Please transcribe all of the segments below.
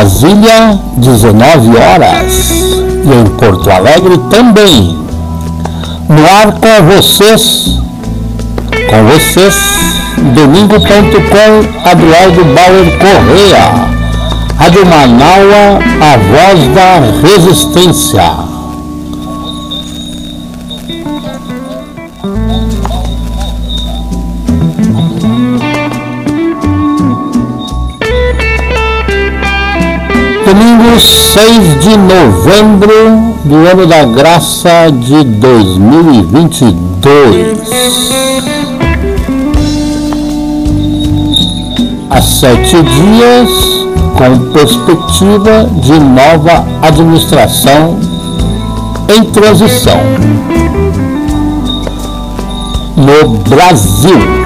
Brasília, 19 horas. E em Porto Alegre também. No ar com vocês, com vocês, domingo.com, Aduardo Bauer Correia. Rádio Manaua, a voz da resistência. 6 de novembro do ano da graça de 2022. Há sete dias, com perspectiva de nova administração em transição no Brasil.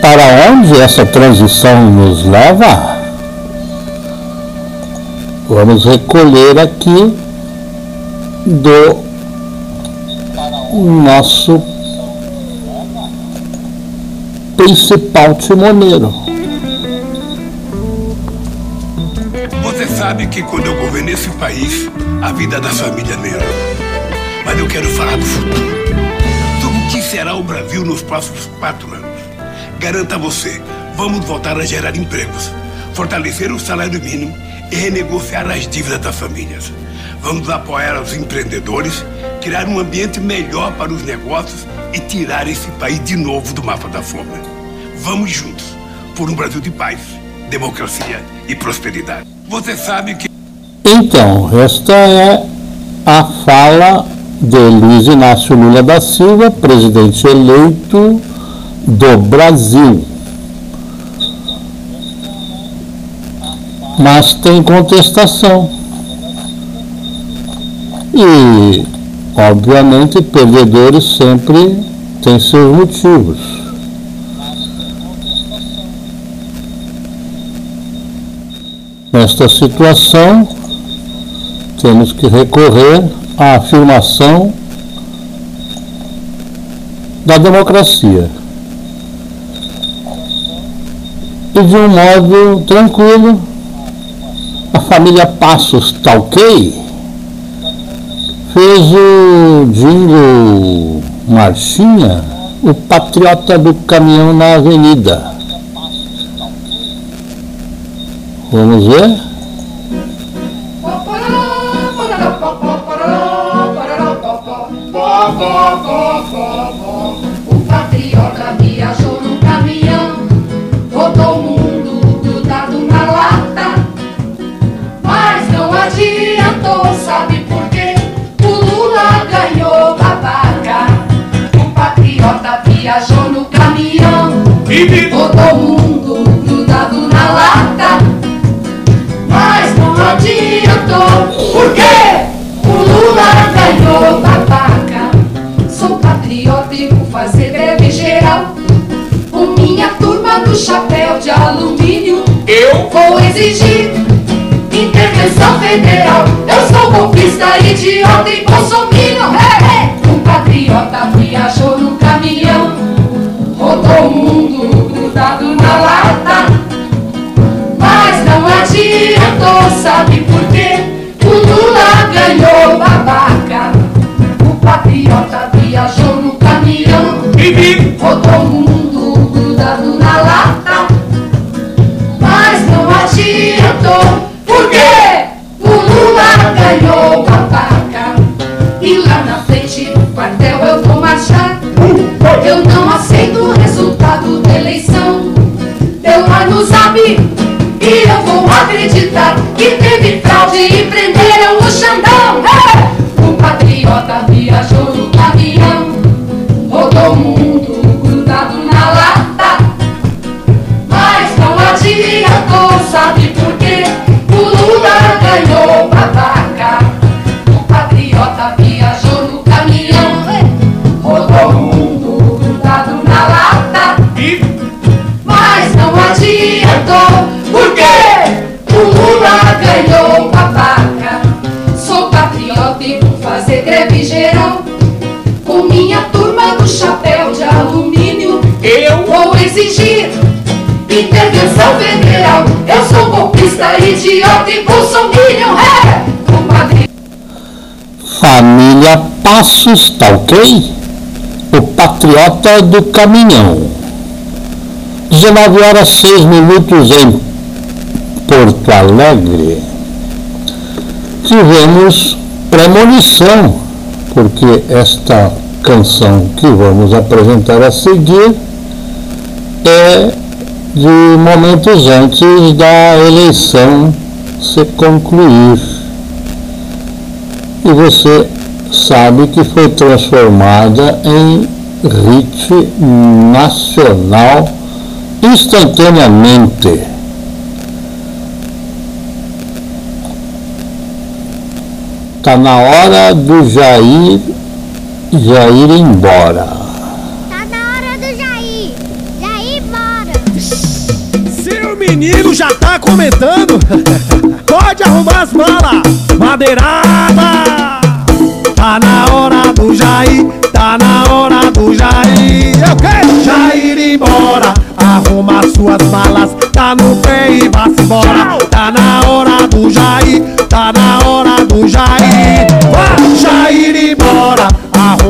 Para onde essa transição nos leva? Vamos recolher aqui do nosso principal timoneiro. Você sabe que quando eu governei esse país, a vida da família melhorou. Mas eu quero falar do futuro. Sobre o que será o Brasil nos próximos quatro anos. Garanto a você, vamos voltar a gerar empregos, fortalecer o salário mínimo e renegociar as dívidas das famílias. Vamos apoiar os empreendedores, criar um ambiente melhor para os negócios e tirar esse país de novo do mapa da fome. Vamos juntos por um Brasil de paz, democracia e prosperidade. Você sabe que. Então, esta é a fala de Luiz Inácio Lula da Silva, presidente eleito do Brasil. Mas tem contestação. E, obviamente, perdedores sempre têm seus motivos. Nesta situação, temos que recorrer à afirmação da democracia. E de um modo tranquilo, a família Passos ok? Fez o Dingo Marchinha, o patriota do caminhão na avenida. Vamos ver? Caminhão, rodou o mundo grudado na lata. Mas não adiantou, por quê? O Lula ganhou babaca. Sou patriota e vou fazer greve geral. Com minha turma do chapéu de alumínio, eu vou exigir intervenção federal. Eu sou golpista, idiota e bolsominion. Hey, hey. Um patriota viajou no caminhão, rodou o mundo grudado na lata. Mas não adiantou, sabe por quê? O Lula ganhou babaca. O patriota viajou no caminhão, rodou o mundo grudado na lata. Mas não adiantou, por quê? O Lula ganhou babaca. E lá na frente do quartel eu vou marchar. Eu não aceito resultado da eleição. Deu lá no zap e eu vou acreditar que teve fraude e prenderam o Xandão. É! O patriota viajou no caminhão, rodou o exigir intervenção federal. Eu sou golpista, idiota e bolsominion. É, compadre. Família Passos, tá ok? O patriota do caminhão. 19 horas 6 minutos em Porto Alegre. Tivemos premonição, porque esta canção que vamos apresentar a seguir é de momentos antes da eleição se concluir. E você sabe que foi transformada em hit nacional instantaneamente. Está na hora do Jair, Jair ir embora. Menino já tá comentando. Pode arrumar as malas. Madeirada. Tá na hora do Jair. Tá na hora do Jair. Eu quero Jair ir embora. Arruma suas malas. Tá no pé e vá-se embora. Tá na hora do Jair. Tá na hora do Jair. Vai, Jair embora.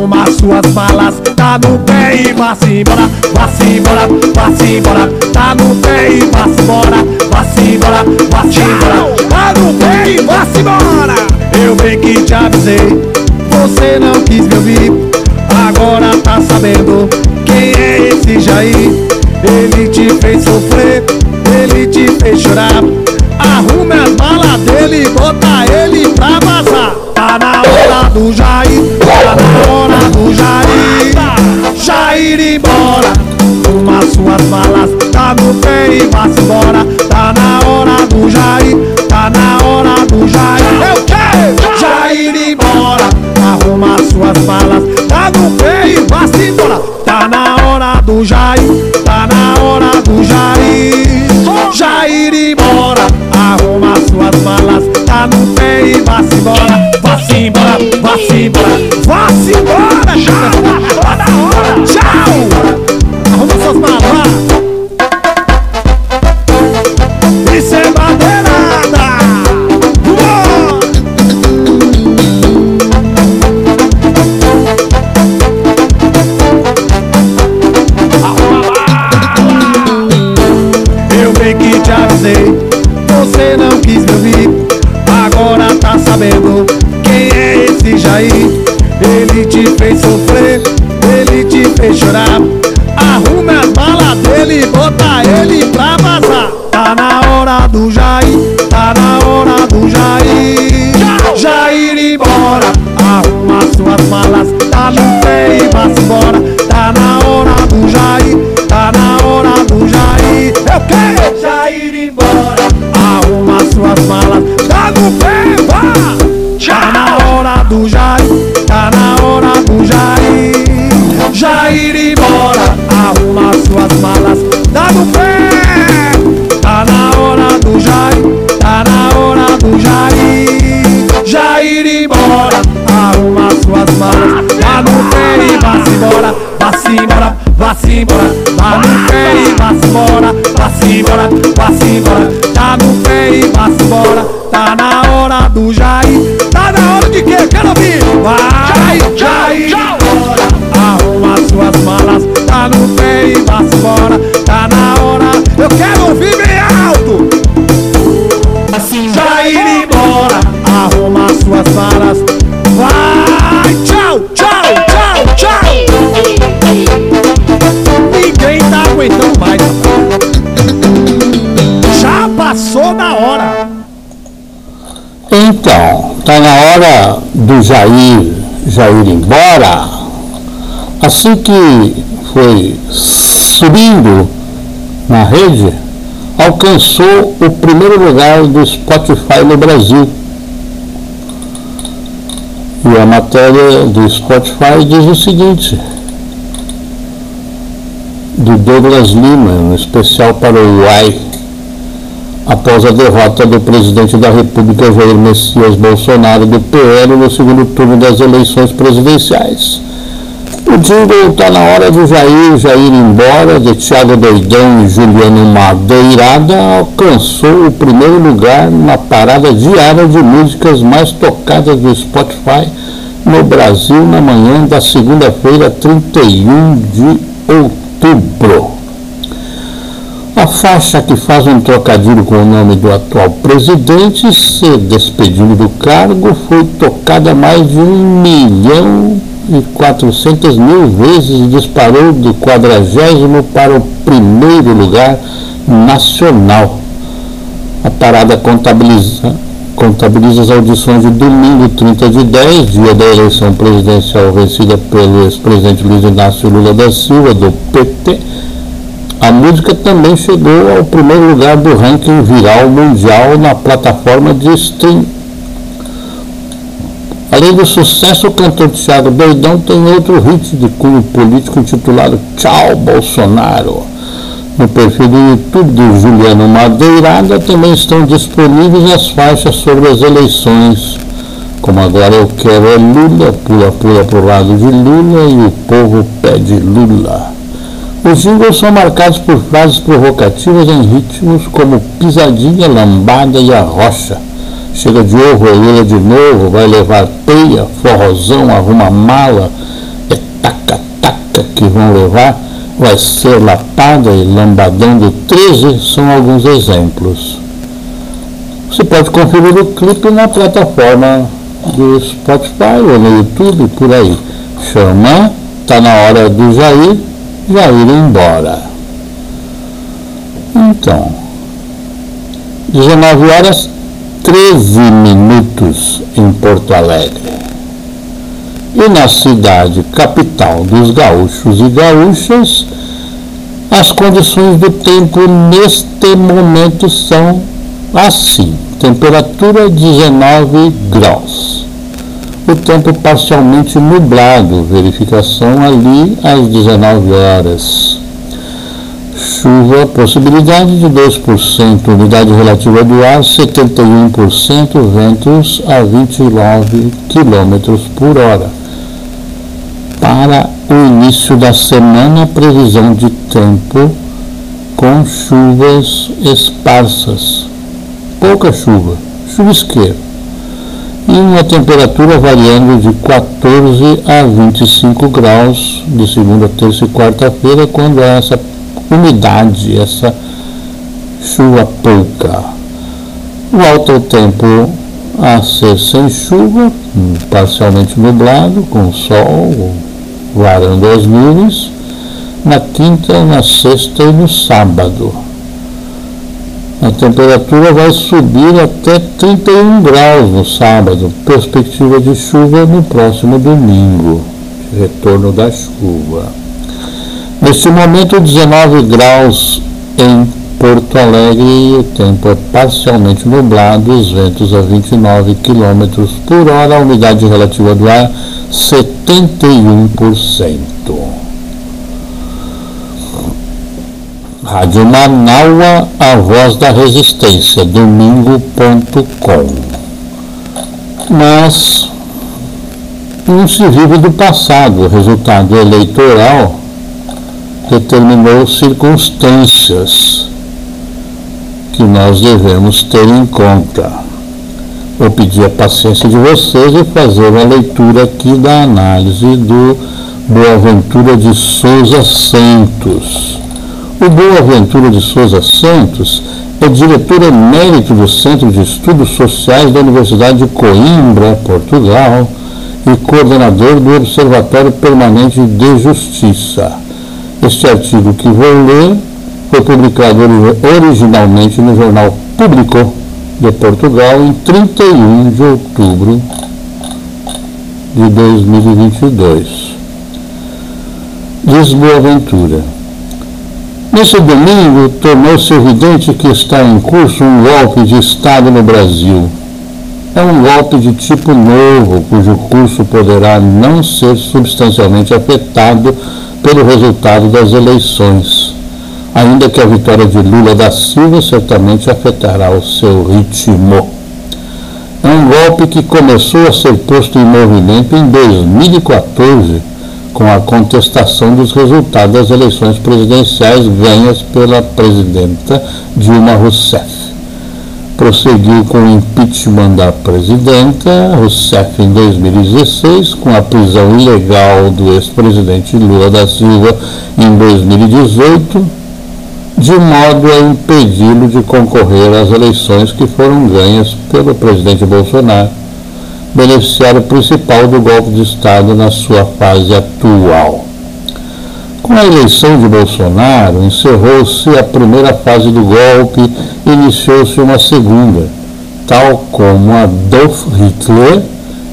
Arruma suas malas. Tá no pé e vá-se embora. Vá-se embora, vá-se embora. Tá no pé e vá-se embora. Vá-se embora, vá-se embora. Tá no pé e vá-se embora. Eu bem que te avisei. Você não quis me ouvir. Agora tá sabendo quem é esse Jair. Ele te fez sofrer, ele te fez chorar. Arrume as malas dele e bota ele pra vazar. Tá na hora do Jair, tá na hora do Jair. Jair embora, arruma suas malas, tá no pé e vá-se embora. Tá na hora do Jair, tá na hora do Jair. Eu quero Jair embora, arruma suas malas, tá no pé e vá-se embora. Tá na hora do Jair, tá na hora do Jair. Jair embora, arruma suas malas, tá no pé e vá-se embora. Vá-se embora, vá-se embora, vá-se embora. Tchau, te fez aguentando mais. Já passou da hora. Então, está na hora do Jair, Jair ir embora. Assim que foi subindo na rede, alcançou o primeiro lugar do Spotify no Brasil. E a matéria do Spotify diz o seguinte, do Douglas Lima, um especial para o UAI após a derrota do presidente da República Jair Messias Bolsonaro do PL no segundo turno das eleições presidenciais. O jingle está na hora do Jair, Jair embora, de Thiago Doidão e Juliano Madeirada, alcançou o primeiro lugar na parada diária de músicas mais tocadas do Spotify no Brasil na manhã da segunda-feira, 31 de outubro. A faixa que faz um trocadilho com o nome do atual presidente se despedindo do cargo foi tocada mais de um milhão e 400 mil vezes e disparou do quadragésimo para o primeiro lugar nacional. A parada contabiliza, contabiliza as audições de domingo 30 de 10, dia da eleição presidencial vencida pelo ex-presidente Luiz Inácio Lula da Silva, do PT. A música também chegou ao primeiro lugar do ranking viral mundial na plataforma de stream Além do sucesso, o cantor Thiago Doidão tem outro hit de cunho político intitulado Tchau Bolsonaro. No perfil do YouTube do Juliano Madeirada também estão disponíveis as faixas sobre as eleições, como agora eu quero é Lula, pula pula pro lado de Lula e o povo pede Lula. Os jingles são marcados por frases provocativas em ritmos como pisadinha, lambada e arrocha. Chega de ovo, Lula de novo, vai levar peia, forrozão, arruma mala, é taca-taca que vão levar, vai ser lapada e lambadão do 13 são alguns exemplos. Você pode conferir o clipe na plataforma do Spotify ou no YouTube, por aí. Chama, tá na hora do Jair, Jair embora. Então, 19 horas 13 minutos em Porto Alegre. E na cidade capital dos gaúchos e gaúchas, as condições do tempo neste momento são assim: temperatura 19 graus. O tempo parcialmente nublado, verificação ali às 19 horas chuva, possibilidade de 2%, umidade relativa do ar 71%, ventos a 29 km por hora. Para o início da semana, previsão de tempo com chuvas esparsas, pouca chuva, chuvisqueiro, e uma temperatura variando de 14 a 25 graus de segunda, terça e quarta-feira, quando essa umidade, essa chuva pouca. O alto tempo a ser sem chuva, parcialmente nublado, com sol varando as nuvens, na quinta, na sexta e no sábado. A temperatura vai subir até 31 graus no sábado, perspectiva de chuva no próximo domingo, retorno da chuva. Neste momento, 19 graus em Porto Alegre o tempo é parcialmente nublado, os ventos a 29 km por hora, a umidade relativa do ar 71%. Rádio Manaua, a voz da resistência, domingo.com. Mas não se vive do passado, o resultado eleitoral determinou circunstâncias que nós devemos ter em conta. Vou pedir a paciência de vocês e fazer uma leitura aqui da análise do Boaventura de Souza Santos. O Boaventura de Souza Santos é diretor emérito do Centro de Estudos Sociais da Universidade de Coimbra, Portugal, e coordenador do Observatório Permanente de Justiça. Este artigo que vou ler foi publicado originalmente no jornal Público de Portugal em 31 de outubro de 2022. Diz Boaventura. Nesse domingo, tornou-se evidente que está em curso um golpe de Estado no Brasil. É um golpe de tipo novo, cujo curso poderá não ser substancialmente afetado pelo resultado das eleições, ainda que a vitória de Lula da Silva certamente afetará o seu ritmo. É um golpe que começou a ser posto em movimento em 2014, com a contestação dos resultados das eleições presidenciais ganhas pela presidenta Dilma Rousseff. Prosseguiu com o impeachment da presidenta Rousseff em 2016, com a prisão ilegal do ex-presidente Lula da Silva em 2018, de modo a impedi-lo de concorrer às eleições que foram ganhas pelo presidente Bolsonaro beneficiário principal do golpe de Estado na sua fase atual. Com a eleição de Bolsonaro, encerrou-se a primeira fase do golpe e iniciou-se uma segunda, tal como Adolf Hitler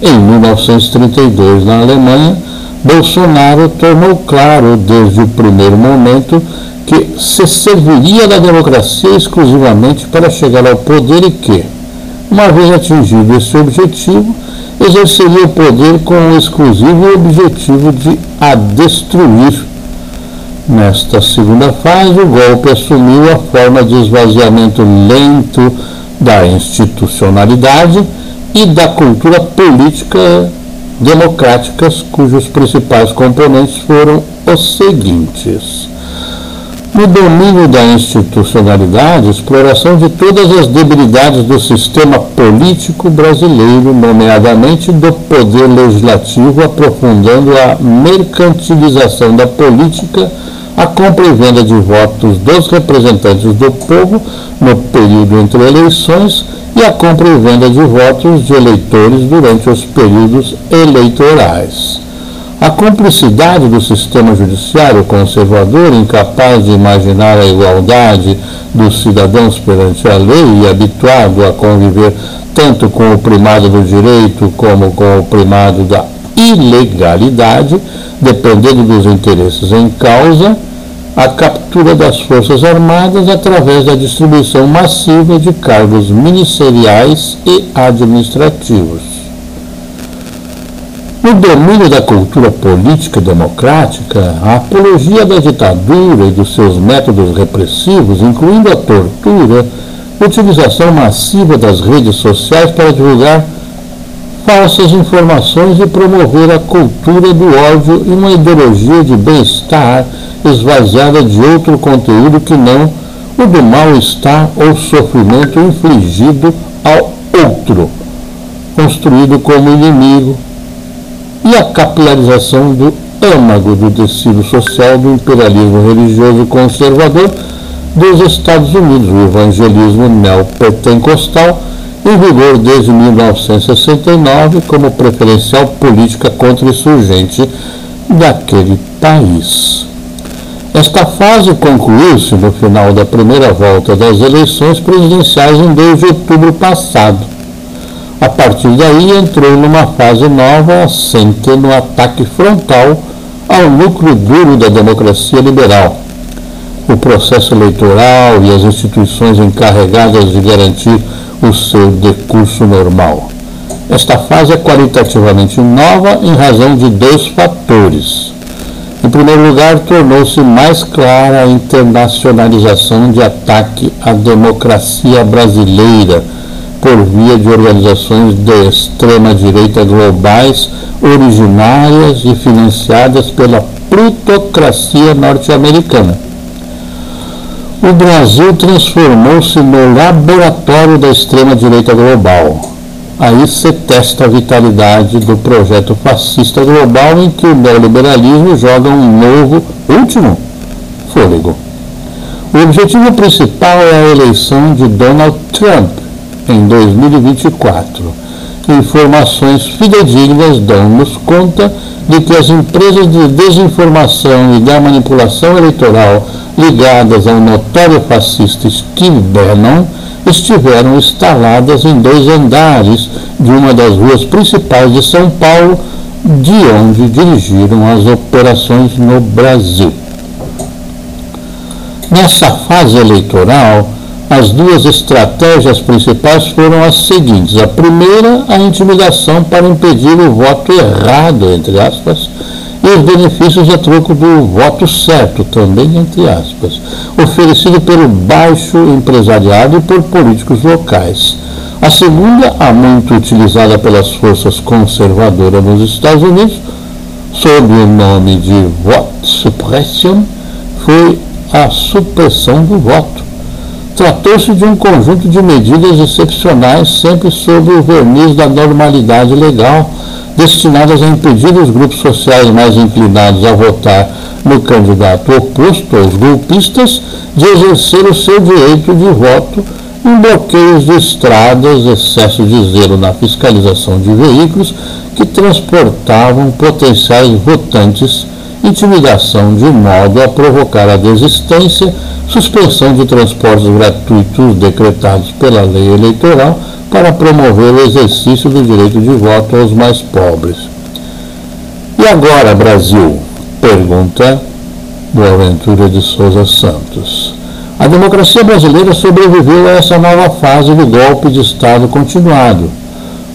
em 1932 na Alemanha. Bolsonaro tornou claro desde o primeiro momento que se serviria da democracia exclusivamente para chegar ao poder e que, uma vez atingido esse objetivo, exerceria o poder com o exclusivo objetivo de a destruir. Nesta segunda fase, o golpe assumiu a forma de esvaziamento lento da institucionalidade e da cultura política democráticas, cujos principais componentes foram os seguintes no domínio da institucionalidade, exploração de todas as debilidades do sistema político brasileiro, nomeadamente do poder legislativo, aprofundando a mercantilização da política, a compra e venda de votos dos representantes do povo no período entre eleições e a compra e venda de votos de eleitores durante os períodos eleitorais. A cumplicidade do sistema judiciário conservador, incapaz de imaginar a igualdade dos cidadãos perante a lei e habituado a conviver tanto com o primado do direito como com o primado da ilegalidade, dependendo dos interesses em causa, a captura das Forças Armadas através da distribuição massiva de cargos ministeriais e administrativos. No domínio da cultura política democrática, a apologia da ditadura e dos seus métodos repressivos, incluindo a tortura, utilização massiva das redes sociais para divulgar falsas informações e promover a cultura do ódio e uma ideologia de bem-estar esvaziada de outro conteúdo que não o do mal-estar ou sofrimento infligido ao outro, construído como inimigo, e a capilarização do âmago do tecido social do imperialismo religioso conservador dos Estados Unidos, o evangelismo neopentecostal, em vigor desde 1969 como preferencial política contra-insurgente daquele país. Esta fase concluiu-se no final da primeira volta das eleições presidenciais em 2 de outubro passado a partir daí entrou numa fase nova, assente no ataque frontal ao núcleo duro da democracia liberal. O processo eleitoral e as instituições encarregadas de garantir o seu decurso normal. Esta fase é qualitativamente nova em razão de dois fatores. Em primeiro lugar, tornou-se mais clara a internacionalização de ataque à democracia brasileira por via de organizações de extrema-direita globais, originárias e financiadas pela plutocracia norte-americana. O Brasil transformou-se no laboratório da extrema-direita global. Aí se testa a vitalidade do projeto fascista global em que o neoliberalismo joga um novo, último, fôlego. O objetivo principal é a eleição de Donald Trump, em 2024. Informações fidedignas dão-nos conta de que as empresas de desinformação e da manipulação eleitoral ligadas ao notório fascista Steve Bannon estiveram instaladas em dois andares de uma das ruas principais de São Paulo, de onde dirigiram as operações no Brasil. Nessa fase eleitoral, as duas estratégias principais foram as seguintes. A primeira, a intimidação para impedir o voto errado, entre aspas, e os benefícios a troco do voto certo, também entre aspas, oferecido pelo baixo empresariado e por políticos locais. A segunda, a muito utilizada pelas forças conservadoras nos Estados Unidos, sob o nome de vote suppression, foi a supressão do voto. Tratou-se de um conjunto de medidas excepcionais, sempre sob o verniz da normalidade legal, destinadas a impedir os grupos sociais mais inclinados a votar no candidato oposto aos golpistas de exercer o seu direito de voto em bloqueios de estradas, excesso de zelo na fiscalização de veículos que transportavam potenciais votantes, intimidação de modo a provocar a desistência, suspensão de transportes gratuitos decretados pela lei eleitoral para promover o exercício do direito de voto aos mais pobres. E agora, Brasil? Pergunta Boaventura de Souza Santos. A democracia brasileira sobreviveu a essa nova fase do golpe de Estado continuado.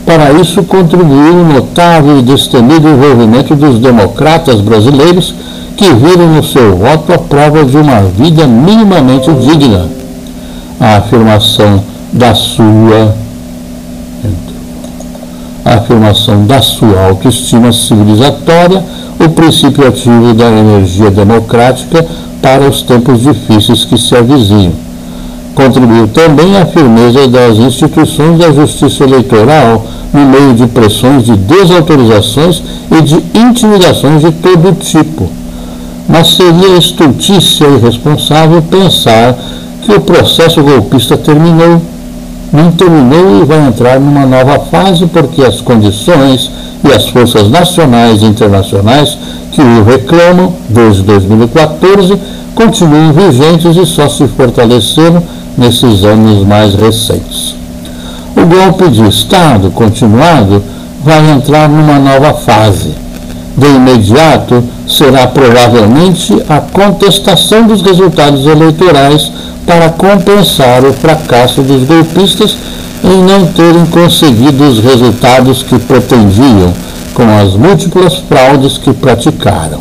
Para isso, contribuiu o notável e destemido envolvimento dos democratas brasileiros que viram no seu voto a prova de uma vida minimamente digna. A afirmação da sua a afirmação da sua autoestima civilizatória, o princípio ativo da energia democrática para os tempos difíceis que se avizinham. Contribuiu também a firmeza das instituições da justiça eleitoral no meio de pressões de desautorizações e de intimidações de todo tipo. Mas seria estultícia e irresponsável pensar que o processo golpista terminou não terminou e vai entrar numa nova fase porque as condições e as forças nacionais e internacionais que o reclamam desde 2014 continuam vigentes e só se fortaleceram nesses anos mais recentes. O golpe de Estado continuado vai entrar numa nova fase. De imediato, será provavelmente a contestação dos resultados eleitorais para compensar o fracasso dos golpistas em não terem conseguido os resultados que pretendiam com as múltiplas fraudes que praticaram.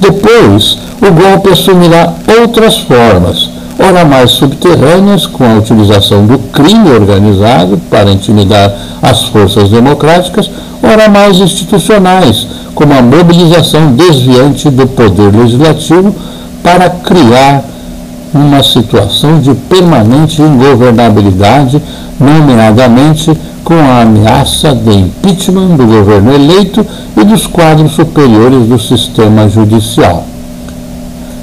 Depois, o golpe assumirá outras formas, ora mais subterrâneas, com a utilização do crime organizado para intimidar as forças democráticas, ora mais institucionais, como a mobilização desviante do poder legislativo para criar uma situação de permanente ingovernabilidade, nomeadamente com a ameaça de impeachment do governo eleito e dos quadros superiores do sistema judicial.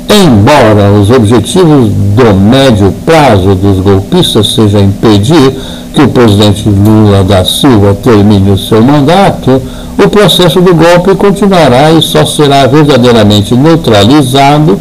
Embora os objetivos do médio prazo dos golpistas seja impedir que o presidente Lula da Silva termine o seu mandato, o processo do golpe continuará e só será verdadeiramente neutralizado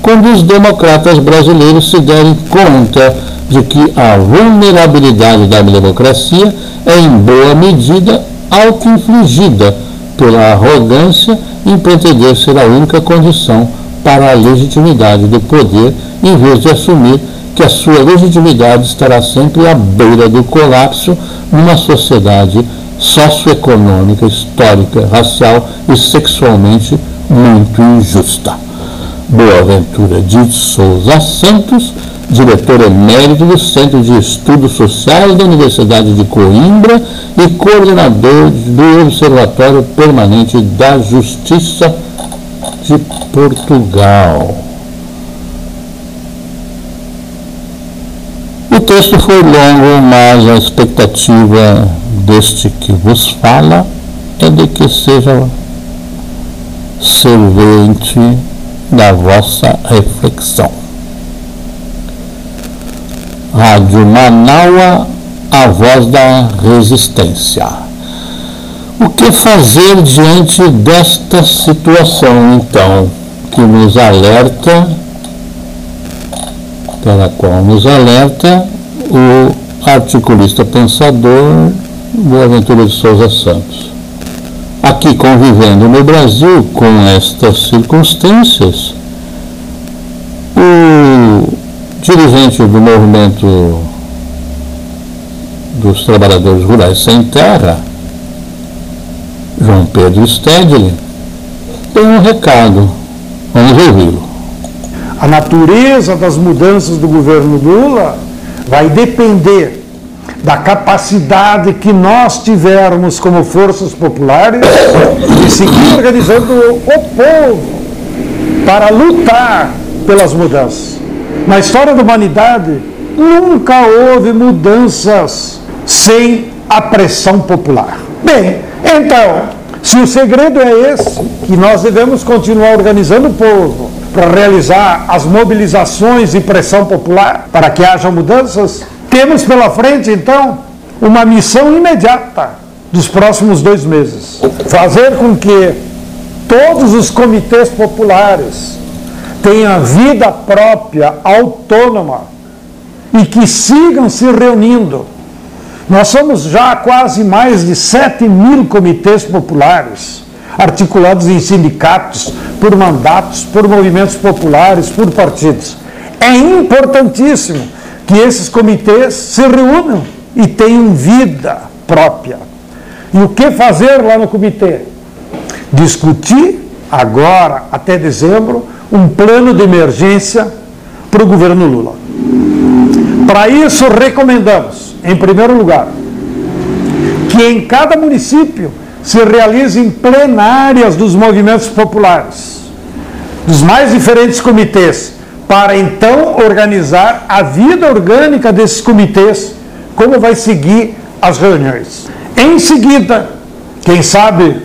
quando os democratas brasileiros se derem conta de que a vulnerabilidade da democracia é em boa medida auto-infligida pela arrogância em pretender ser a única condição para a legitimidade do poder, em vez de assumir que a sua legitimidade estará sempre à beira do colapso numa sociedade socioeconômica, histórica, racial e sexualmente muito injusta. Boaventura de Souza Santos, diretor emérito do Centro de Estudos Sociais da Universidade de Coimbra e coordenador do Observatório Permanente da Justiça de Portugal. O texto foi longo, mas a expectativa deste que vos fala é de que seja servente da vossa reflexão. Rádio Manaua, a voz da resistência. O que fazer diante desta situação, então, que nos alerta, pela qual nos alerta o articulista pensador Boaventura de Souza Santos? aqui convivendo no Brasil com estas circunstâncias, o dirigente do movimento dos trabalhadores rurais sem terra, João Pedro Stedley, tem um recado. Vamos ouvi-lo. A natureza das mudanças do governo Lula vai depender da capacidade que nós tivermos como forças populares de seguir organizando o povo para lutar pelas mudanças. Na história da humanidade, nunca houve mudanças sem a pressão popular. Bem, então, se o segredo é esse, que nós devemos continuar organizando o povo para realizar as mobilizações e pressão popular para que haja mudanças, temos pela frente, então, uma missão imediata dos próximos dois meses: fazer com que todos os comitês populares tenham vida própria, autônoma e que sigam se reunindo. Nós somos já quase mais de 7 mil comitês populares, articulados em sindicatos, por mandatos, por movimentos populares, por partidos. É importantíssimo que esses comitês se reúnam e tenham vida própria. E o que fazer lá no comitê? Discutir agora, até dezembro, um plano de emergência para o governo Lula. Para isso, recomendamos, em primeiro lugar, que em cada município se realizem plenárias dos movimentos populares, dos mais diferentes comitês, para então organizar a vida orgânica desses comitês, como vai seguir as reuniões. Em seguida, quem sabe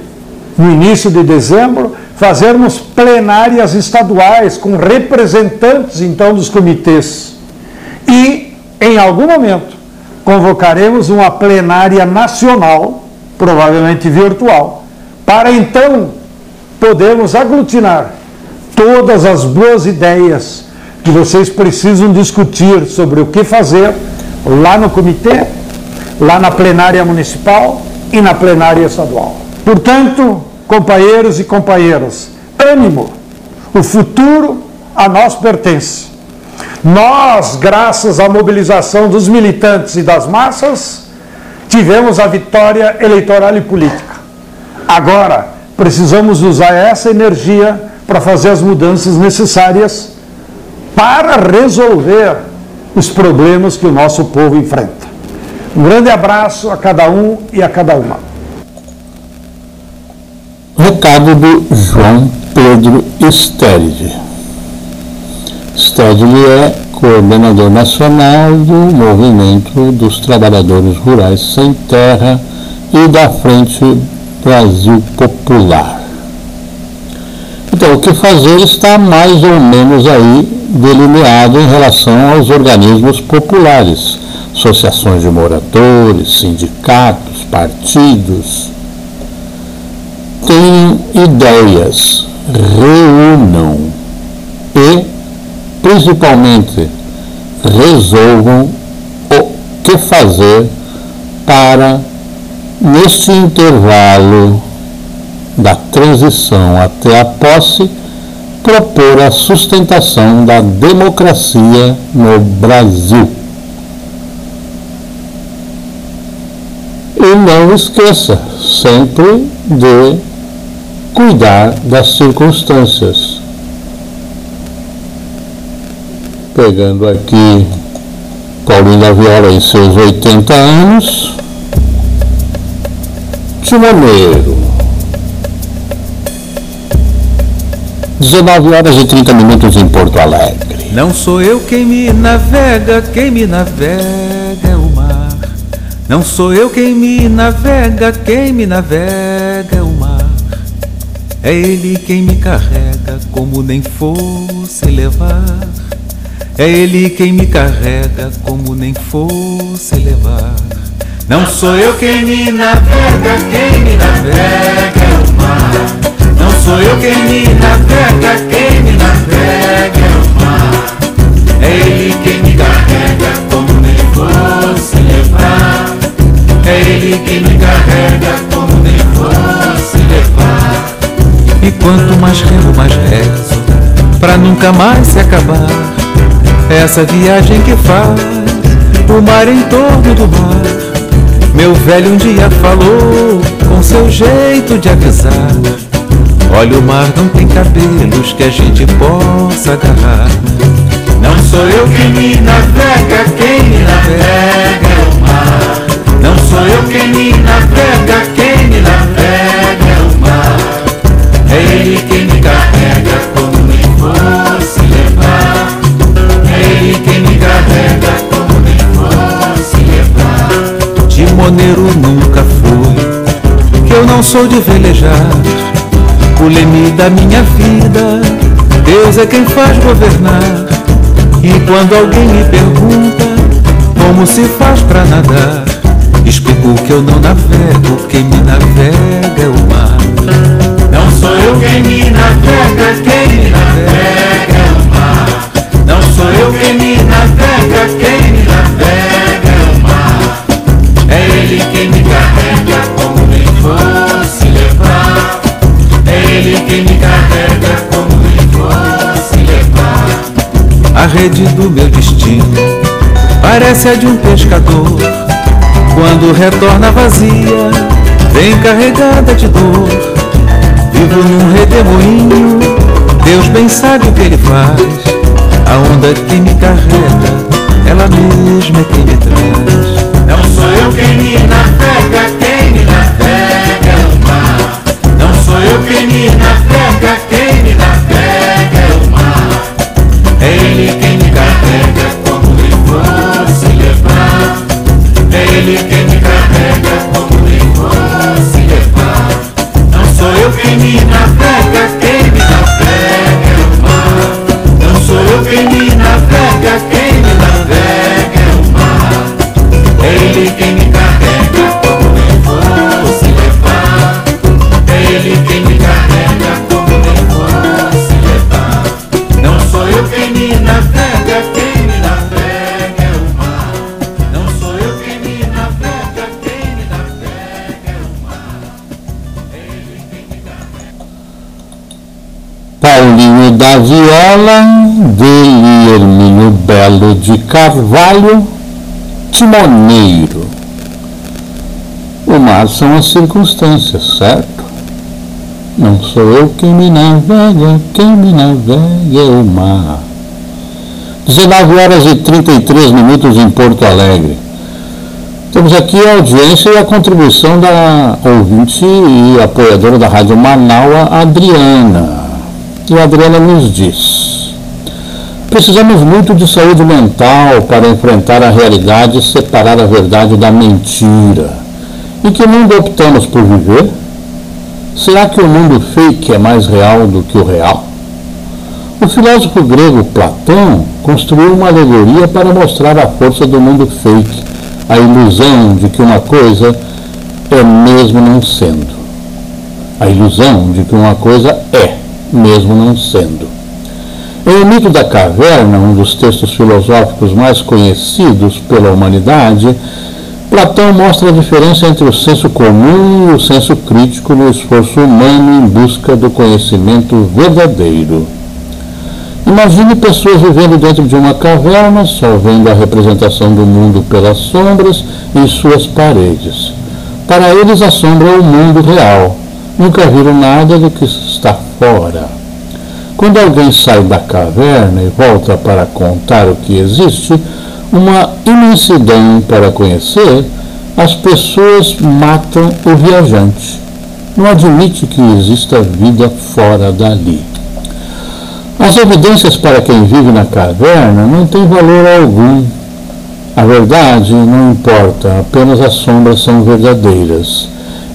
no início de dezembro, fazermos plenárias estaduais com representantes então dos comitês. E, em algum momento, convocaremos uma plenária nacional, provavelmente virtual, para então podermos aglutinar todas as boas ideias que vocês precisam discutir sobre o que fazer lá no comitê, lá na plenária municipal e na plenária estadual. Portanto, companheiros e companheiras, ânimo, o futuro a nós pertence. Nós, graças à mobilização dos militantes e das massas, tivemos a vitória eleitoral e política. Agora, precisamos usar essa energia para fazer as mudanças necessárias para resolver os problemas que o nosso povo enfrenta. Um grande abraço a cada um e a cada uma. Recado do João Pedro Steride. Steride é coordenador nacional do Movimento dos Trabalhadores Rurais Sem Terra e da Frente Brasil Popular. Então, o que fazer está mais ou menos aí delineado em relação aos organismos populares, associações de moradores, sindicatos, partidos, tenham ideias, reúnam e, principalmente, resolvam o que fazer para, neste intervalo da transição até a posse, propor a sustentação da democracia no Brasil. E não esqueça sempre de cuidar das circunstâncias. Pegando aqui Paulinho da Viola em seus 80 anos, Timoneiro. 19 horas e 30 minutos em Porto Alegre. Não sou eu quem me navega, quem me navega é o mar. Não sou eu quem me navega, quem me navega é o mar. É Ele quem me carrega como nem fosse levar. É Ele quem me carrega como nem fosse levar. Não sou eu quem me navega, quem me navega é o mar. Não sou eu quem me navega, quem me navega é o mar. É Ele quem me carrega como nem fosse levar. É Ele quem me carrega como nem fosse levar. E quanto mais remo, mais rezo, pra nunca mais se acabar. Essa viagem que faz o mar em torno do mar. Meu velho um dia falou com seu jeito de avisar. Olha, o mar não tem cabelos que a gente possa agarrar. Não sou eu quem me navega, quem me navega é o mar. sou eu quem me navega, quem me navega é o mar. É ele quem me carrega levar. Timoneiro nunca fui, que eu não sou de velejar. O leme da minha vida, Deus é quem faz governar. E quando alguém me pergunta como se faz pra nadar, explico que eu não navego, quem me navega é o mar. Não sou eu quem me navega, quem me navega é o mar. Não sou eu quem me navega, quem me navega ele quem me carrega como nem fosse levar. É ele quem me carrega como nem fosse levar. A rede do meu destino parece a de um pescador. Quando retorna vazia, vem carregada de dor. Vivo num redemoinho, Deus bem sabe o que ele faz. A onda que me carrega, ela mesma é quem me traz. Não sou eu quem me navega, quem me navega é o mar. Não sou eu quem me navega, quem me navega é o mar. É ele quem me carrega como nem fosse levar. É ele quem me da Viola, dele Hermínio Belo de Carvalho, Timoneiro. O mar são as circunstâncias, certo? Não sou eu quem me navega, quem me navega é o mar. 19 horas e 33 minutos em Porto Alegre. Temos aqui a audiência e a contribuição da ouvinte e apoiadora da Rádio Manaua, Adriana. E a Adriana nos diz: Precisamos muito de saúde mental para enfrentar a realidade e separar a verdade da mentira. Em que mundo optamos por viver? Será que o mundo fake é mais real do que o real? O filósofo grego Platão construiu uma alegoria para mostrar a força do mundo fake, a ilusão de que uma coisa é mesmo não sendo. A ilusão de que uma coisa é mesmo não sendo. Em O Mito da Caverna, um dos textos filosóficos mais conhecidos pela humanidade, Platão mostra a diferença entre o senso comum e o senso crítico no esforço humano em busca do conhecimento verdadeiro. Imagine pessoas vivendo dentro de uma caverna, só vendo a representação do mundo pelas sombras em suas paredes. Para eles, a sombra é o mundo real. Nunca viram nada do que está fora. Quando alguém sai da caverna e volta para contar o que existe, uma imensidão para conhecer, as pessoas matam o viajante. Não admite que exista vida fora dali. As evidências para quem vive na caverna não têm valor algum. A verdade não importa, apenas as sombras são verdadeiras.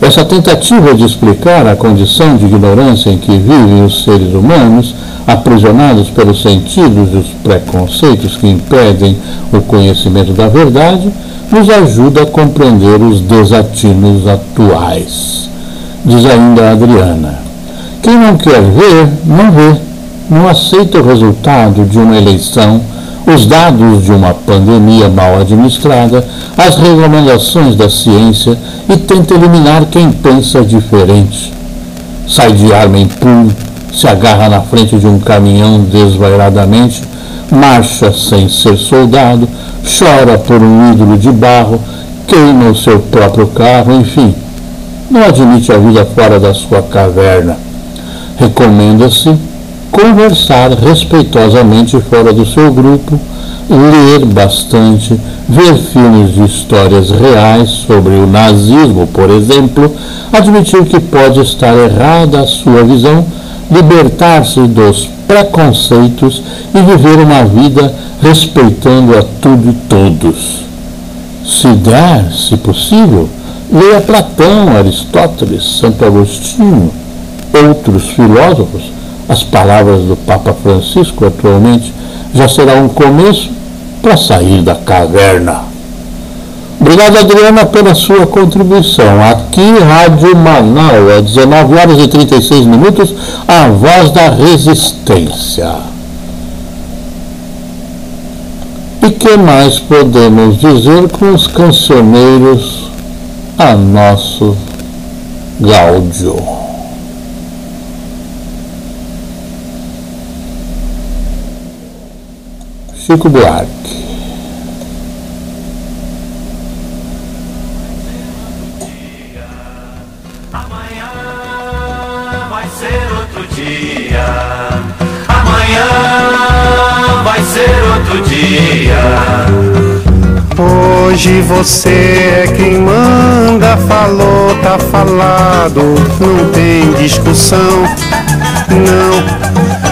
Essa tentativa de explicar a condição de ignorância em que vivem os seres humanos, aprisionados pelos sentidos e os preconceitos que impedem o conhecimento da verdade, nos ajuda a compreender os desatinos atuais. Diz ainda Adriana: quem não quer ver, não vê, não aceita o resultado de uma eleição os dados de uma pandemia mal administrada, as recomendações da ciência e tenta eliminar quem pensa diferente. Sai de arma em punho, se agarra na frente de um caminhão desvairadamente, marcha sem ser soldado, chora por um ídolo de barro, queima o seu próprio carro, enfim, não admite a vida fora da sua caverna. Recomenda-se conversar respeitosamente fora do seu grupo, ler bastante, ver filmes de histórias reais sobre o nazismo, por exemplo, admitir que pode estar errada a sua visão, libertar-se dos preconceitos e viver uma vida respeitando a tudo e todos. Se der, se possível, leia Platão, Aristóteles, Santo Agostinho, outros filósofos. As palavras do Papa Francisco atualmente já será um começo para sair da caverna. Obrigado, Adriana, pela sua contribuição. Aqui, Rádio Manaus, às 19 horas e 36 minutos, a voz da resistência. E que mais podemos dizer com os cancioneiros a nosso gáudio? Chico Buarque. Amanhã vai ser outro dia. Amanhã vai ser outro dia. Hoje você é quem manda, falou, tá falado, não tem discussão, não.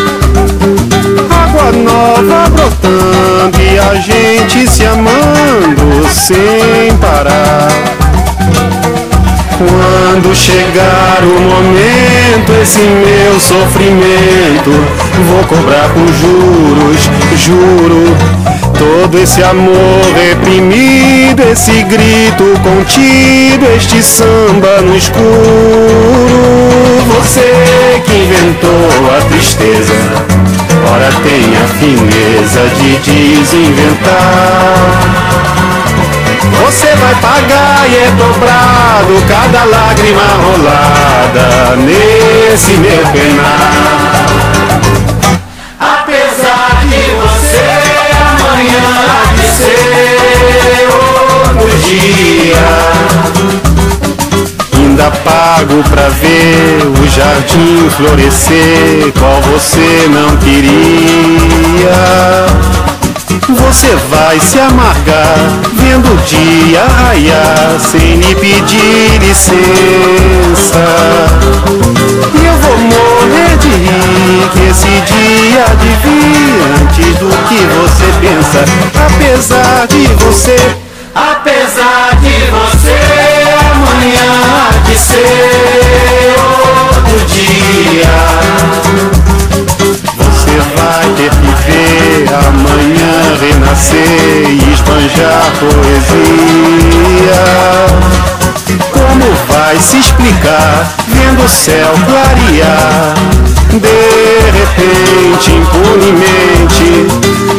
Nova brotando e a gente se amando sem parar. Quando chegar o momento, esse meu sofrimento, vou cobrar com juros, juro. Todo esse amor reprimido, esse grito contido, este samba no escuro. Você que inventou a tristeza, ora tem a fineza de desinventar. Você vai pagar e é dobrado cada lágrima rolada nesse meu penar. Pago pra ver o jardim florescer, qual você não queria. Você vai se amargar vendo o dia raiar sem lhe pedir licença. E eu vou morrer de rir que esse dia de vir antes do que você pensa. Apesar de você, Apesar de você, amanhã ser outro dia. você vai ter que ver amanhã renascer e esbanjar poesia. Como vai se explicar vendo o céu clarear? De repente, impunemente,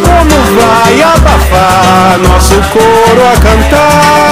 como vai abafar nosso coro a cantar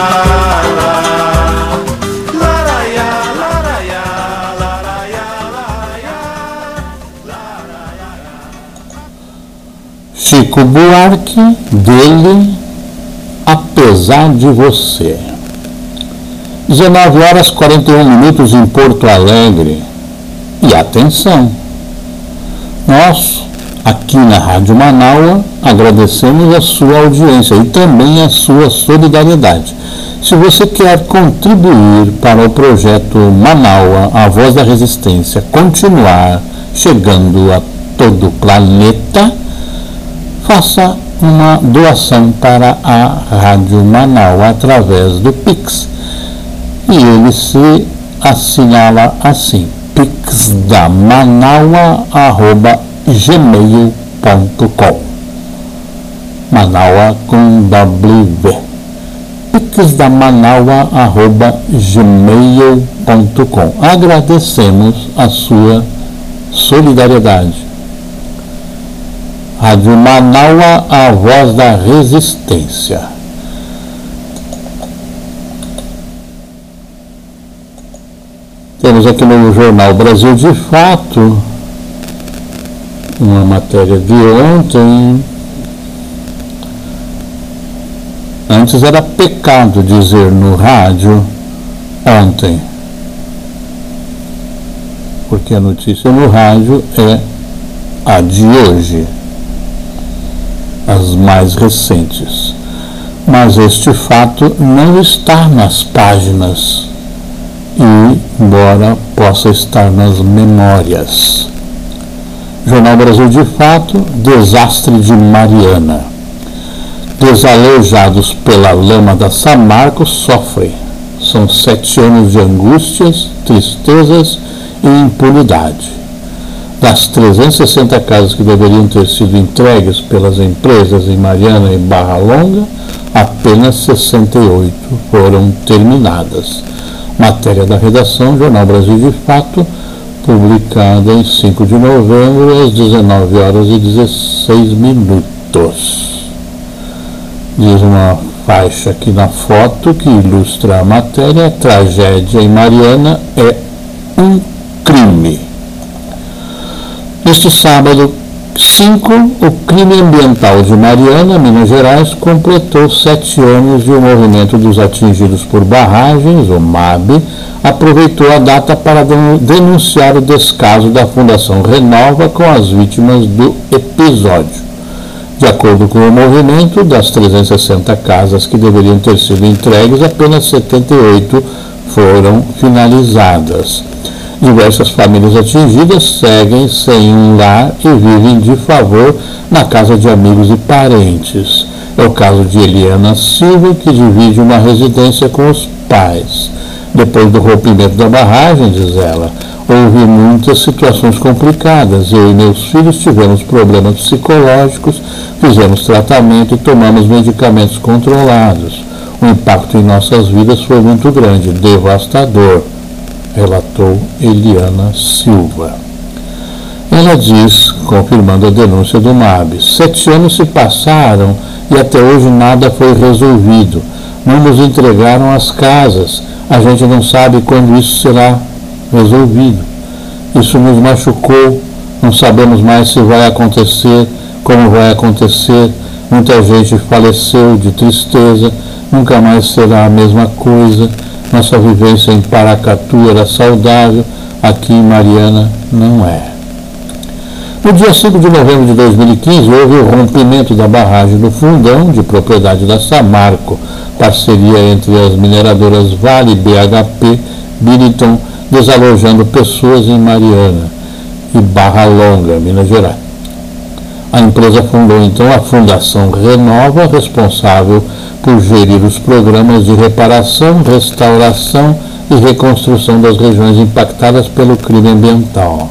Chico Buarque, dele, apesar de você. 19 horas 41 minutos em Porto Alegre. E atenção, nós aqui na Rádio Manaua agradecemos a sua audiência e também a sua solidariedade. Se você quer contribuir para o projeto Manaua, a voz da resistência, continuar chegando a todo o planeta, faça uma doação para a Rádio Manaua através do Pix. E ele se assinala assim: pixdamanaua.gmail.com Manaua com W pixdamanaua.gmail.com Agradecemos a sua solidariedade. Rádio Manaua, a voz da resistência. Temos aqui no Jornal Brasil de Fato uma matéria de ontem Antes era pecado dizer no rádio ontem. Porque a notícia no rádio é a de hoje, as mais recentes. Mas este fato não está nas páginas e, embora possa estar nas memórias. Jornal Brasil de Fato, Desastre de Mariana desalojados pela lama da Samarco sofrem. São sete anos de angústias, tristezas e impunidade. Das 360 casas que deveriam ter sido entregues pelas empresas em Mariana e Barra Longa, apenas 68 foram terminadas. Matéria da redação, Jornal Brasil de Fato, publicada em 5 de novembro, às 19 horas e 16 minutos diz uma faixa aqui na foto que ilustra a matéria, a tragédia em Mariana é um. Neste sábado 5, o crime ambiental de Mariana, Minas Gerais, completou sete anos e o movimento dos atingidos por barragens, o MAB, aproveitou a data para denunciar o descaso da Fundação Renova com as vítimas do episódio. De acordo com o movimento, das 360 casas que deveriam ter sido entregues, apenas 78 foram finalizadas. Diversas famílias atingidas seguem sem um lar e vivem de favor na casa de amigos e parentes. É o caso de Eliana Silva, que divide uma residência com os pais. Depois do rompimento da barragem, diz ela, houve muitas situações complicadas. Eu e meus filhos tivemos problemas psicológicos, fizemos tratamento e tomamos medicamentos controlados. O impacto em nossas vidas foi muito grande, devastador, relatou Eliana Silva. Ela diz, confirmando a denúncia do MAB, sete anos se passaram e até hoje nada foi resolvido. Não nos entregaram as casas. A gente não sabe quando isso será resolvido. Isso nos machucou, não sabemos mais se vai acontecer, como vai acontecer. Muita gente faleceu de tristeza, nunca mais será a mesma coisa. Nossa vivência em Paracatu era saudável, aqui em Mariana não é. No dia 5 de novembro de 2015, houve o rompimento da barragem do Fundão, de propriedade da Samarco, parceria entre as mineradoras Vale, BHP, Biriton desalojando pessoas em Mariana e Barra Longa, Minas Gerais. A empresa fundou então a Fundação Renova, responsável por gerir os programas de reparação, restauração e reconstrução das regiões impactadas pelo crime ambiental.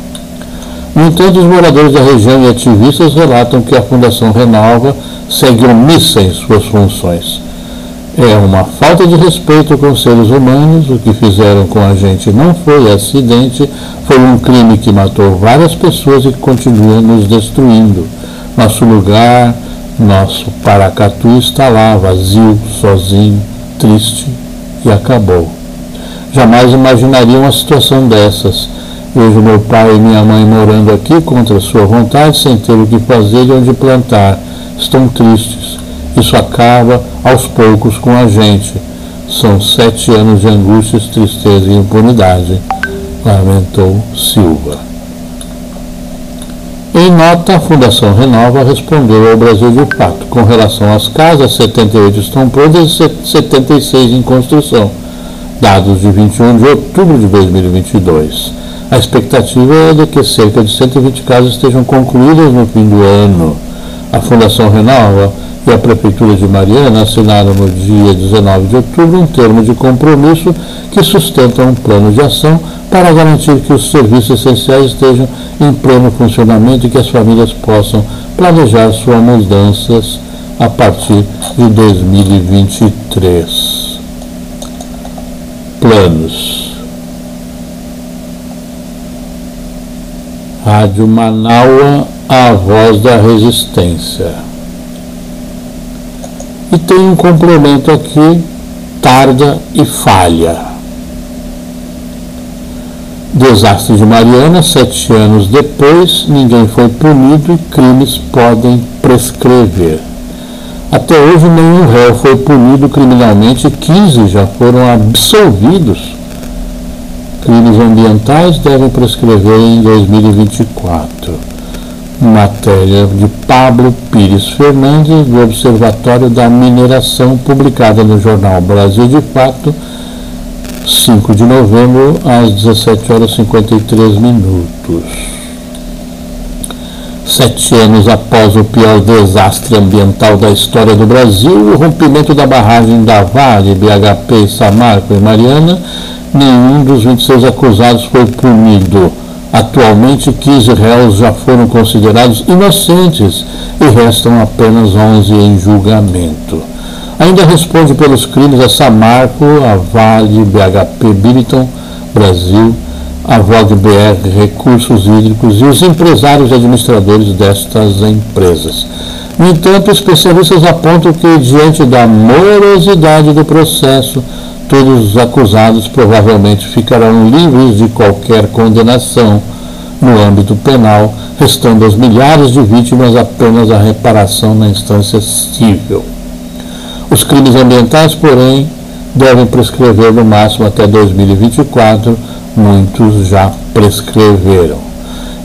No entanto, os moradores da região e ativistas relatam que a Fundação Renova segue omissa em suas funções é uma falta de respeito com os seres humanos. O que fizeram com a gente não foi acidente, foi um crime que matou várias pessoas e continua nos destruindo. Nosso lugar, nosso Paracatu está lá, vazio, sozinho, triste e acabou. Jamais imaginaria uma situação dessas. Vejo meu pai e minha mãe morando aqui contra sua vontade, sem ter o que fazer e onde plantar. Estão tristes isso acaba aos poucos com a gente. São sete anos de angústias, tristeza e impunidade, lamentou Silva. Nota, a Fundação Renova respondeu ao Brasil de Fato. Com relação às casas, 78 estão prontas e 76 em construção, dados de 21 de outubro de 2022. A expectativa é de que cerca de 120 casas estejam concluídas no fim do ano. A Fundação Renova e a Prefeitura de Mariana assinaram no dia 19 de outubro um termo de compromisso que sustenta um plano de ação para garantir que os serviços essenciais estejam em pleno funcionamento e que as famílias possam planejar suas mudanças a partir de 2023. Planos. Rádio Manaua, a voz da resistência. E tem um complemento aqui, tarda e falha. Desastre de Mariana, sete anos depois, ninguém foi punido e crimes podem prescrever. Até hoje, nenhum réu foi punido criminalmente e 15 já foram absolvidos crimes ambientais devem prescrever em 2024. Matéria de Pablo Pires Fernandes, do Observatório da Mineração, publicada no jornal Brasil de Fato, 5 de novembro, às 17 horas e 53 minutos. Sete anos após o pior desastre ambiental da história do Brasil, o rompimento da barragem da Vale, BHP, Samarco e Mariana, nenhum dos 26 acusados foi punido. Atualmente, 15 réus já foram considerados inocentes e restam apenas 11 em julgamento. Ainda responde pelos crimes a Samarco, a Vale, BHP Billiton, Brasil, a Vogue BR Recursos Hídricos e os empresários e administradores destas empresas. No entanto, especialistas apontam que, diante da morosidade do processo, todos os acusados provavelmente ficarão livres de qualquer condenação no âmbito penal, restando aos milhares de vítimas apenas a reparação na instância civil. Os crimes ambientais, porém, devem prescrever no máximo até 2024, muitos já prescreveram.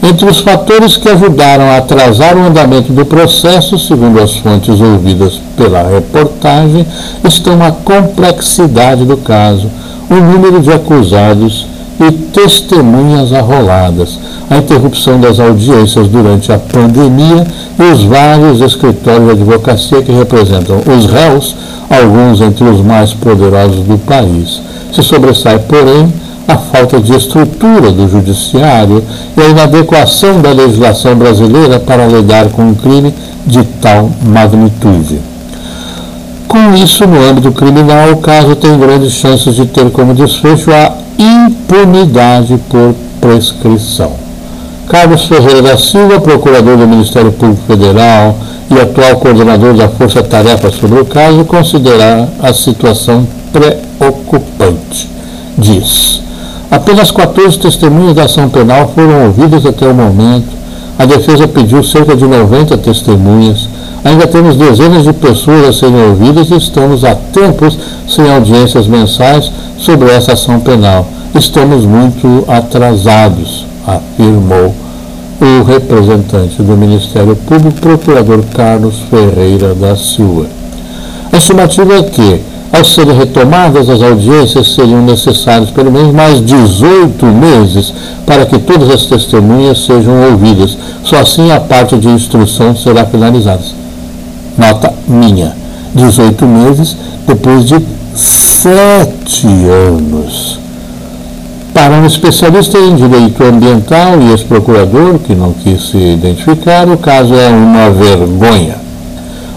Entre os fatores que ajudaram a atrasar o andamento do processo, segundo as fontes ouvidas pela reportagem, estão a complexidade do caso, o número de acusados e testemunhas arroladas, a interrupção das audiências durante a pandemia e os vários escritórios de advocacia que representam os réus, alguns entre os mais poderosos do país. Se sobressai, porém, a falta de estrutura do judiciário e a inadequação da legislação brasileira para lidar com um crime de tal magnitude. Com isso, no âmbito criminal, o caso tem grandes chances de ter como desfecho a impunidade por prescrição. Carlos Ferreira da Silva, procurador do Ministério Público Federal e atual coordenador da Força Tarefa sobre o caso, considera a situação preocupante. Diz: Apenas 14 testemunhas da ação penal foram ouvidas até o momento. A defesa pediu cerca de 90 testemunhas. Ainda temos dezenas de pessoas a serem ouvidas e estamos há tempos sem audiências mensais sobre essa ação penal. Estamos muito atrasados, afirmou o representante do Ministério Público, procurador Carlos Ferreira da Silva. A estimativa é que ao serem retomadas as audiências, seriam necessários pelo menos mais 18 meses para que todas as testemunhas sejam ouvidas. Só assim a parte de instrução será finalizada. Nota minha: 18 meses depois de sete anos. Para um especialista em direito ambiental e ex-procurador, que não quis se identificar, o caso é uma vergonha.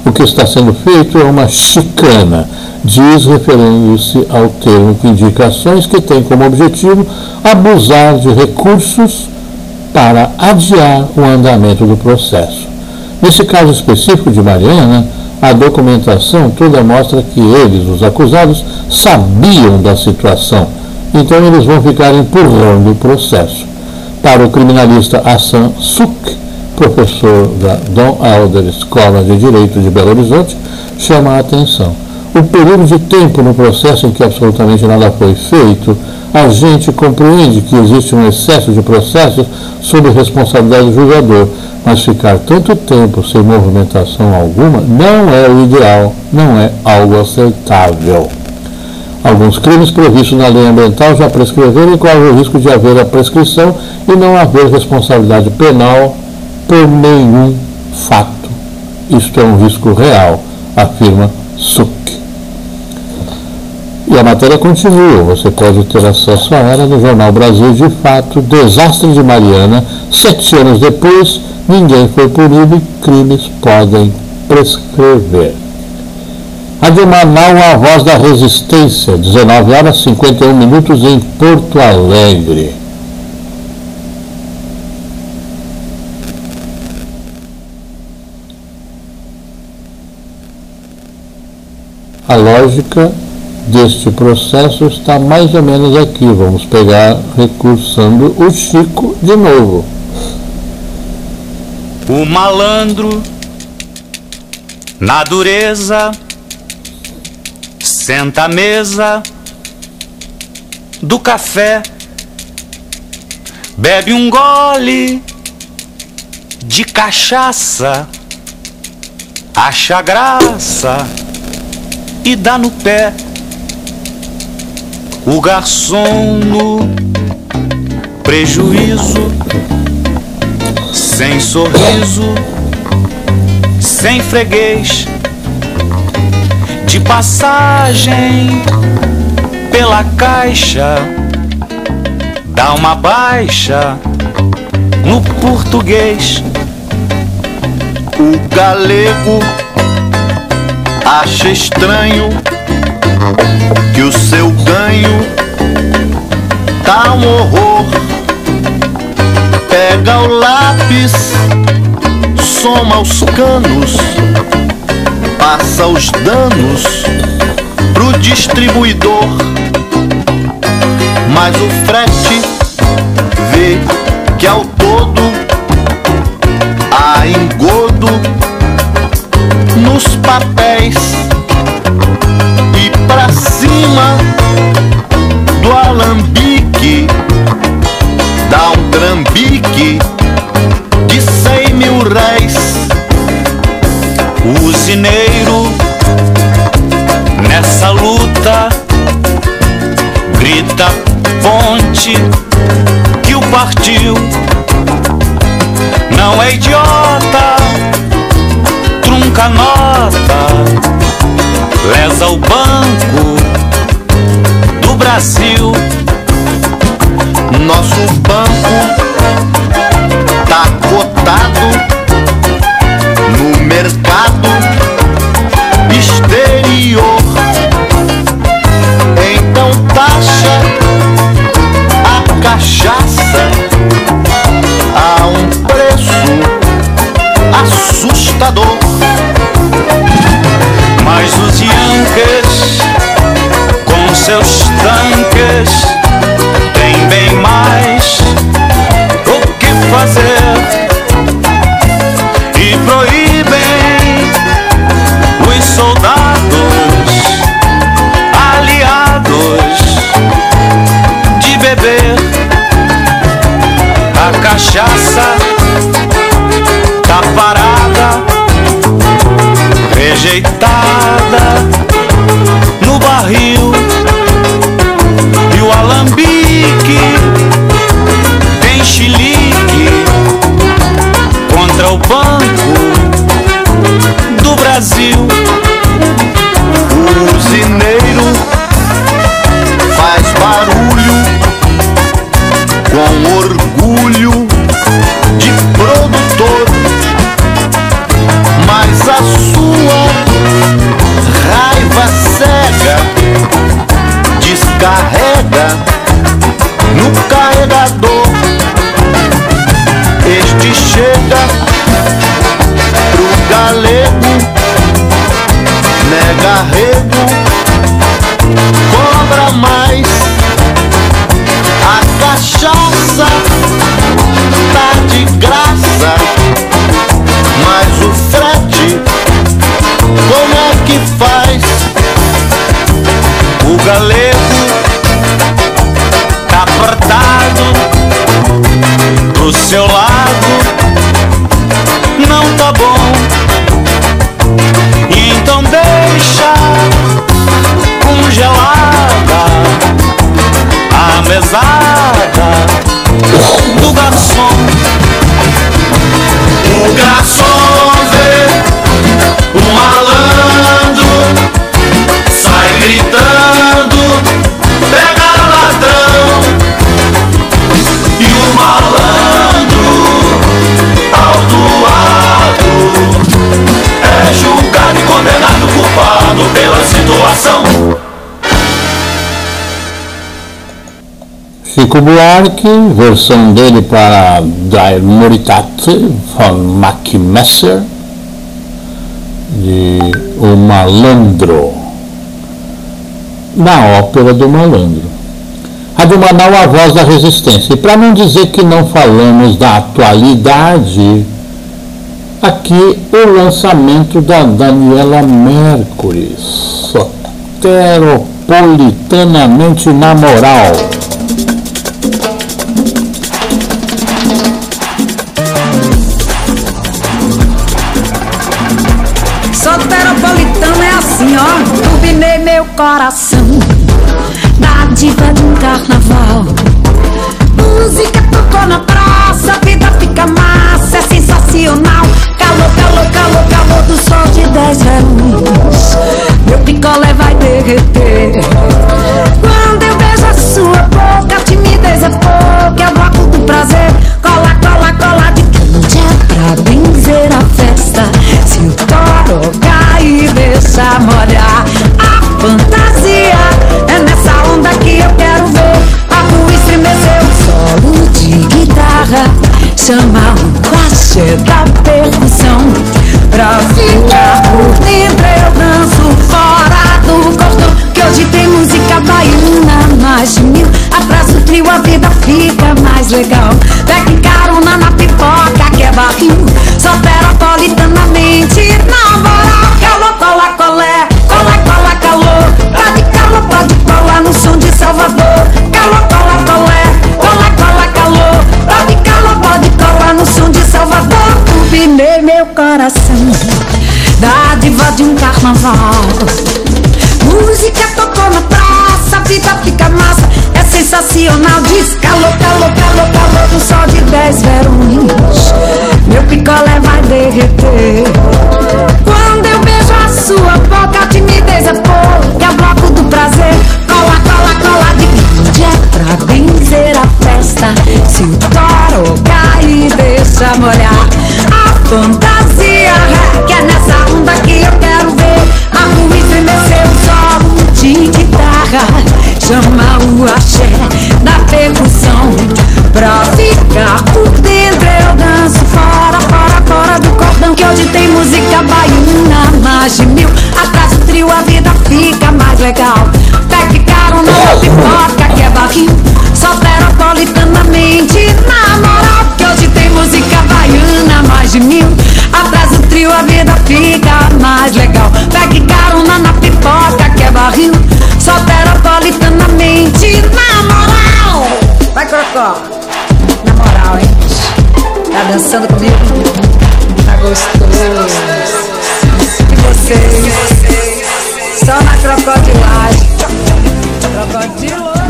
O que está sendo feito é uma chicana diz referindo-se ao termo que indica ações que têm como objetivo abusar de recursos para adiar o andamento do processo. Nesse caso específico de Mariana, a documentação toda mostra que eles, os acusados, sabiam da situação, então eles vão ficar empurrando o processo. Para o criminalista Hassan Suk, professor da Dom Helder Escola de Direito de Belo Horizonte, chama a atenção. O período de tempo no processo em que absolutamente nada foi feito, a gente compreende que existe um excesso de processos sob responsabilidade do julgador, mas ficar tanto tempo sem movimentação alguma não é o ideal, não é algo aceitável. Alguns crimes previstos na lei ambiental já prescreveram e corre o risco de haver a prescrição e não haver responsabilidade penal por nenhum fato. Isto é um risco real, afirma Suc. E a matéria continua, você pode ter acesso a ela no Jornal Brasil de Fato, Desastre de Mariana, sete anos depois, ninguém foi punido e crimes podem prescrever. Rádio Manaus, a voz da resistência, 19 horas 51 minutos em Porto Alegre. A lógica deste processo está mais ou menos aqui. Vamos pegar recursando o Chico de novo. O malandro, na dureza, senta à mesa do café, bebe um gole de cachaça, acha graça e dá no pé. O garçom no prejuízo, sorriso, sem freguês, de passagem pela caixa, dá uma baixa no português. O galego acha estranho que o seu ganho tá um horror. Pega o lápis, soma os canos, passa os danos pro distribuidor. Mas o frete vê que ao todo há engodo nos papéis e pra cima do alambique dá um trambique de cem mil réis. O usineiro nessa luta grita ponte que o partiu não é idiota trunca nota lesa o banco do Brasil nosso banco tá cotado no mercado exterior então taxa a cachaça a um preço assustador. Mas os Yankees, com seus do seu lado não tá bom. Então deixa congelada a mesada do garçom. O garçom Chico Buarque, versão dele para Die Moritat von Mack Messer, de O Malandro, na ópera do Malandro. Rádio Manaus, a voz da resistência. E para não dizer que não falamos da atualidade, aqui o lançamento da Daniela Mercury, soteropolitanamente na moral.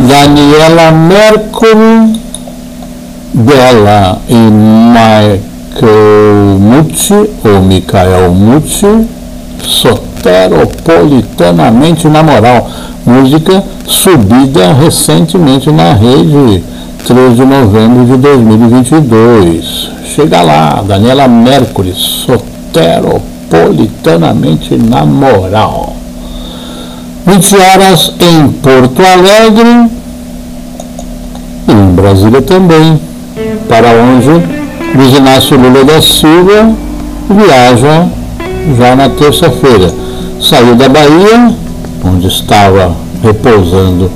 Daniela Mercury, Bela e Michael Mucci, ou Michael Mucci, soteropolitanamente na moral, música subida recentemente na rede, 3 de novembro de 2022. Chega lá, Daniela Mercury, soteropolitanamente na moral. 20 horas em Porto Alegre, Brasília também, para onde Luiz Inácio Lula da Silva viaja já na terça-feira. Saiu da Bahia, onde estava repousando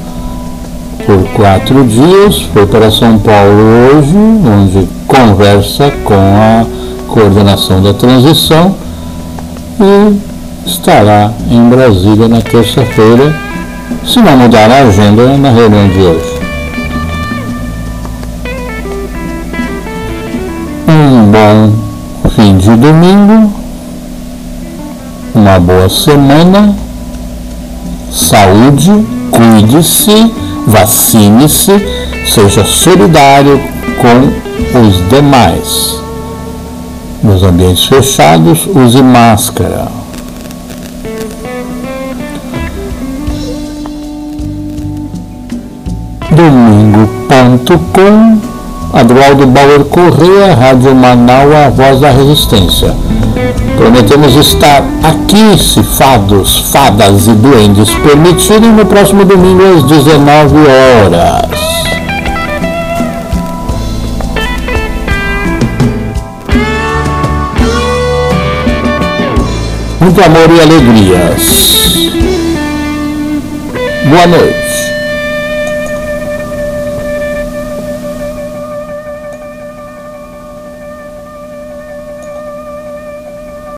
por quatro dias, foi para São Paulo hoje, onde conversa com a coordenação da transição e estará em Brasília na terça-feira, se não mudar a agenda na reunião de hoje. Um bom fim de domingo, uma boa semana, saúde, cuide-se, vacine-se, seja solidário com os demais. Nos ambientes fechados, use máscara. Domingo.com Adroaldo Bauer Correia, Rádio Manaus, a voz da resistência. Prometemos estar aqui, se fados, fadas e duendes permitirem, no próximo domingo às 19 horas. Muito amor e alegrias. Boa noite.